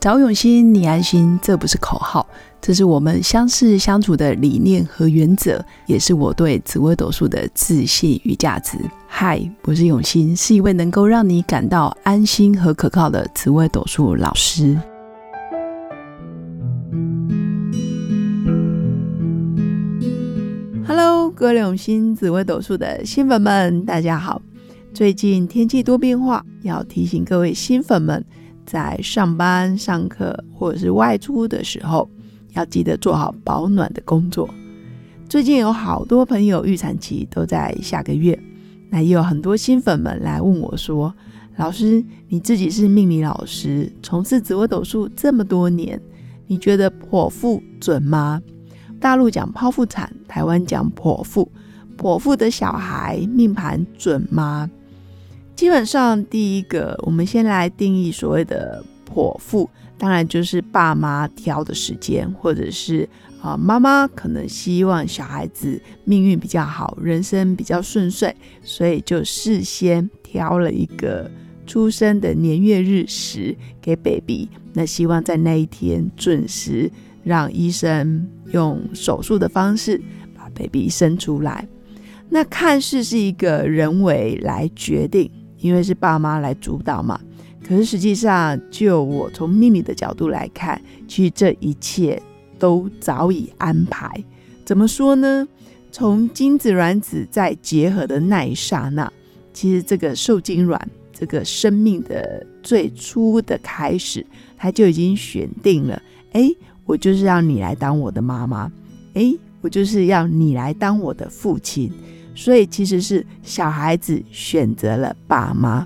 找永新，你安心，这不是口号，这是我们相识相处的理念和原则，也是我对紫微斗数的自信与价值。嗨，我是永新，是一位能够让你感到安心和可靠的紫微斗数老师。Hello，各位永新紫微斗数的新粉们，大家好。最近天气多变化，要提醒各位新粉们，在上班、上课或者是外出的时候，要记得做好保暖的工作。最近有好多朋友预产期都在下个月，那也有很多新粉们来问我说：“老师，你自己是命理老师，从事紫微斗数这么多年，你觉得剖腹准吗？大陆讲剖腹产，台湾讲剖腹，剖腹的小孩命盘准吗？”基本上，第一个，我们先来定义所谓的剖腹，当然就是爸妈挑的时间，或者是啊，妈妈可能希望小孩子命运比较好，人生比较顺遂，所以就事先挑了一个出生的年月日时给 baby，那希望在那一天准时让医生用手术的方式把 baby 生出来。那看似是一个人为来决定。因为是爸妈来主导嘛，可是实际上，就我从秘密的角度来看，其实这一切都早已安排。怎么说呢？从精子卵子在结合的那一刹那，其实这个受精卵这个生命的最初的开始，它就已经选定了。哎，我就是要你来当我的妈妈，哎，我就是要你来当我的父亲。所以其实是小孩子选择了爸妈，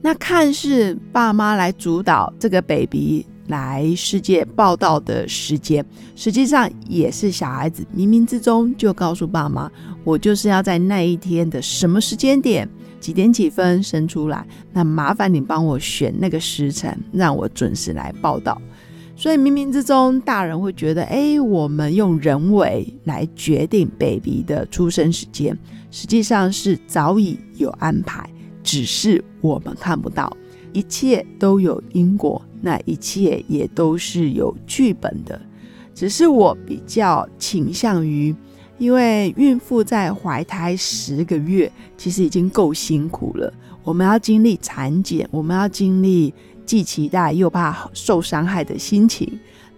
那看似爸妈来主导这个 baby 来世界报道的时间，实际上也是小孩子冥冥之中就告诉爸妈，我就是要在那一天的什么时间点几点几分生出来，那麻烦你帮我选那个时辰，让我准时来报道。所以冥冥之中，大人会觉得，哎，我们用人为来决定 baby 的出生时间，实际上是早已有安排，只是我们看不到。一切都有因果，那一切也都是有剧本的。只是我比较倾向于，因为孕妇在怀胎十个月，其实已经够辛苦了。我们要经历产检，我们要经历。既期待又怕受伤害的心情，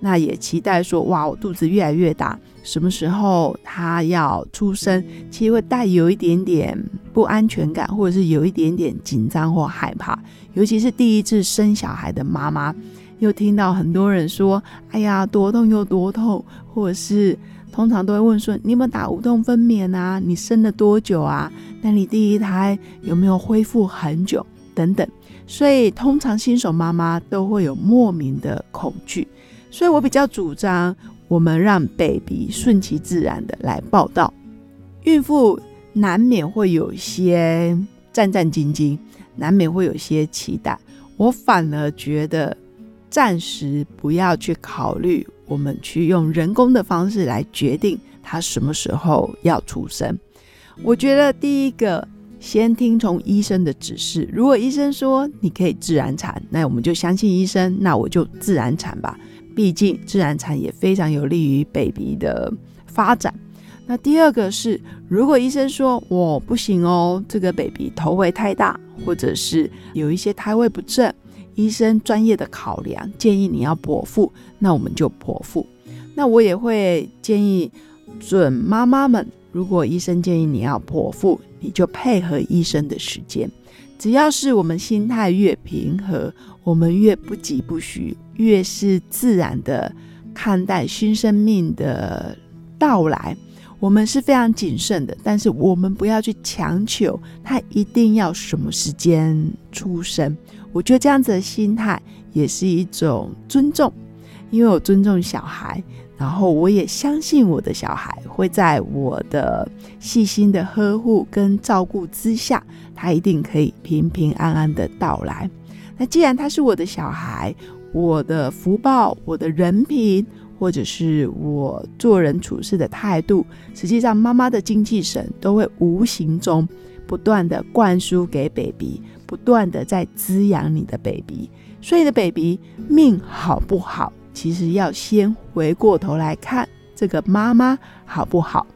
那也期待说：哇，我肚子越来越大，什么时候他要出生？其实会带有一点点不安全感，或者是有一点点紧张或害怕。尤其是第一次生小孩的妈妈，又听到很多人说：哎呀，多痛又多痛，或者是通常都会问说：你有没有打无痛分娩啊？你生了多久啊？那你第一胎有没有恢复很久？等等。所以，通常新手妈妈都会有莫名的恐惧，所以我比较主张我们让 baby 顺其自然的来报道。孕妇难免会有些战战兢兢，难免会有些期待。我反而觉得暂时不要去考虑，我们去用人工的方式来决定他什么时候要出生。我觉得第一个。先听从医生的指示，如果医生说你可以自然产，那我们就相信医生，那我就自然产吧。毕竟自然产也非常有利于 baby 的发展。那第二个是，如果医生说我不行哦，这个 baby 头围太大，或者是有一些胎位不正，医生专业的考量建议你要剖腹，那我们就剖腹。那我也会建议准妈妈们，如果医生建议你要剖腹。你就配合医生的时间，只要是我们心态越平和，我们越不急不徐，越是自然的看待新生命的到来。我们是非常谨慎的，但是我们不要去强求他一定要什么时间出生。我觉得这样子的心态也是一种尊重，因为我尊重小孩。然后我也相信我的小孩会在我的细心的呵护跟照顾之下，他一定可以平平安安的到来。那既然他是我的小孩，我的福报、我的人品，或者是我做人处事的态度，实际上妈妈的精气神都会无形中不断的灌输给 baby，不断的在滋养你的 baby。所以的 baby 命好不好，其实要先回过头来看这个妈妈好不好。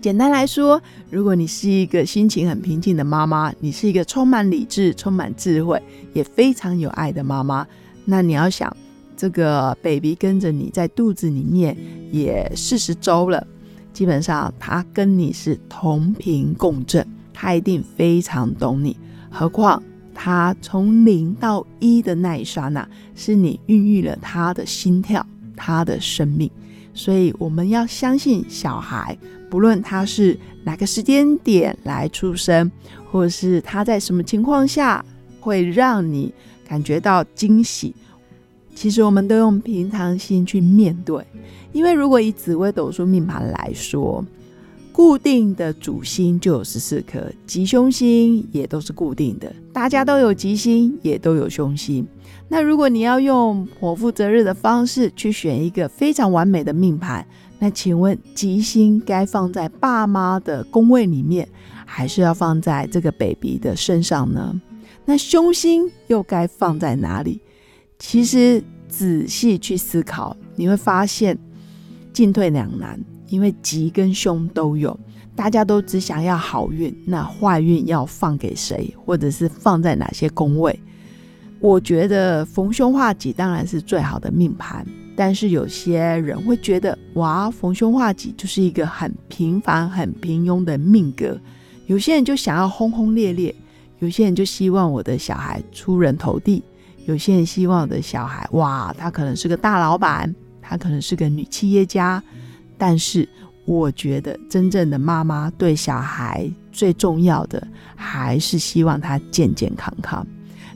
简单来说，如果你是一个心情很平静的妈妈，你是一个充满理智、充满智慧，也非常有爱的妈妈，那你要想，这个 baby 跟着你在肚子里面也四十周了，基本上他跟你是同频共振，他一定非常懂你。何况他从零到一的那一刹那，是你孕育了他的心跳、他的生命。所以我们要相信小孩，不论他是哪个时间点来出生，或是他在什么情况下会让你感觉到惊喜，其实我们都用平常心去面对。因为如果以紫微斗数命盘来说，固定的主星就有十四颗，吉凶星也都是固定的，大家都有吉星，也都有凶星。那如果你要用剖腹择日的方式去选一个非常完美的命盘，那请问吉星该放在爸妈的宫位里面，还是要放在这个 baby 的身上呢？那凶星又该放在哪里？其实仔细去思考，你会发现进退两难，因为吉跟凶都有，大家都只想要好运，那坏运要放给谁，或者是放在哪些宫位？我觉得逢凶化吉当然是最好的命盘，但是有些人会觉得，哇，逢凶化吉就是一个很平凡、很平庸的命格。有些人就想要轰轰烈烈，有些人就希望我的小孩出人头地，有些人希望我的小孩，哇，他可能是个大老板，他可能是个女企业家。但是我觉得，真正的妈妈对小孩最重要的，还是希望他健健康康。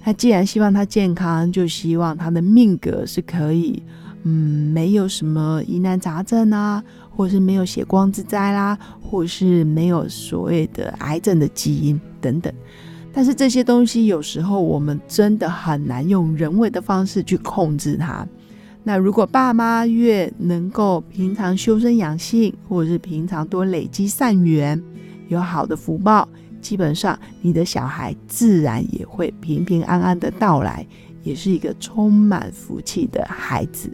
那既然希望他健康，就希望他的命格是可以，嗯，没有什么疑难杂症啊，或是没有血光之灾啦，或是没有所谓的癌症的基因等等。但是这些东西有时候我们真的很难用人为的方式去控制它。那如果爸妈越能够平常修身养性，或者是平常多累积善缘，有好的福报。基本上，你的小孩自然也会平平安安的到来，也是一个充满福气的孩子。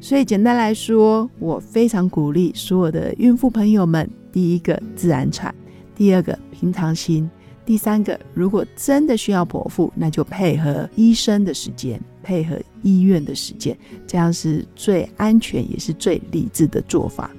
所以，简单来说，我非常鼓励所有的孕妇朋友们：第一个自然产，第二个平常心，第三个如果真的需要剖腹，那就配合医生的时间，配合医院的时间，这样是最安全也是最理智的做法。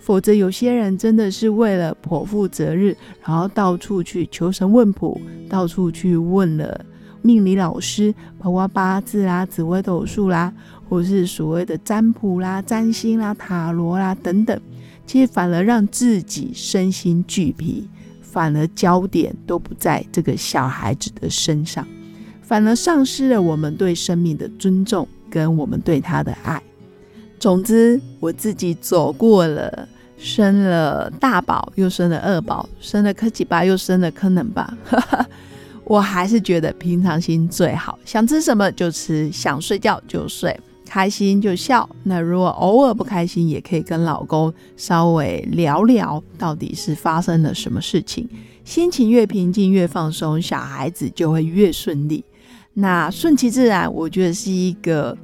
否则，有些人真的是为了剖腹择日，然后到处去求神问卜，到处去问了命理老师，包括八字啦、紫微斗数啦，或是所谓的占卜啦、占星啦、塔罗啦等等，其实反而让自己身心俱疲，反而焦点都不在这个小孩子的身上，反而丧失了我们对生命的尊重跟我们对他的爱。总之，我自己走过了。生了大宝，又生了二宝，生了科技吧，又生了可能吧。我还是觉得平常心最好，想吃什么就吃，想睡觉就睡，开心就笑。那如果偶尔不开心，也可以跟老公稍微聊聊，到底是发生了什么事情。心情越平静，越放松，小孩子就会越顺利。那顺其自然，我觉得是一个。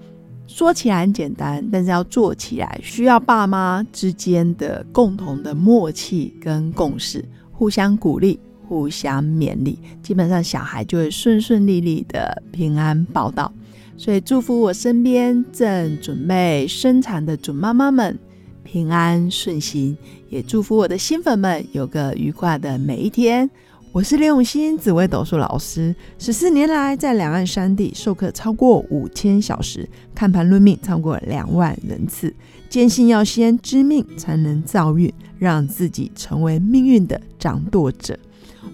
说起来很简单，但是要做起来需要爸妈之间的共同的默契跟共识，互相鼓励、互相勉励，基本上小孩就会顺顺利利的平安报道。所以祝福我身边正准备生产的准妈妈们平安顺心，也祝福我的新粉们有个愉快的每一天。我是刘永新，紫微斗数老师。十四年来，在两岸三地授课超过五千小时，看盘论命超过两万人次。坚信要先知命，才能造运，让自己成为命运的掌舵者。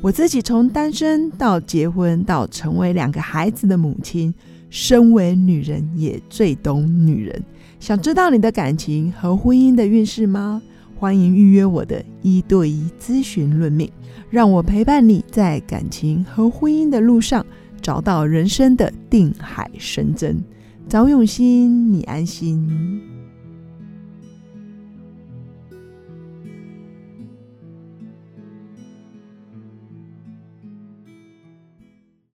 我自己从单身到结婚，到成为两个孩子的母亲，身为女人也最懂女人。想知道你的感情和婚姻的运势吗？欢迎预约我的一对一咨询论命。让我陪伴你在感情和婚姻的路上，找到人生的定海神针。找永新，你安心。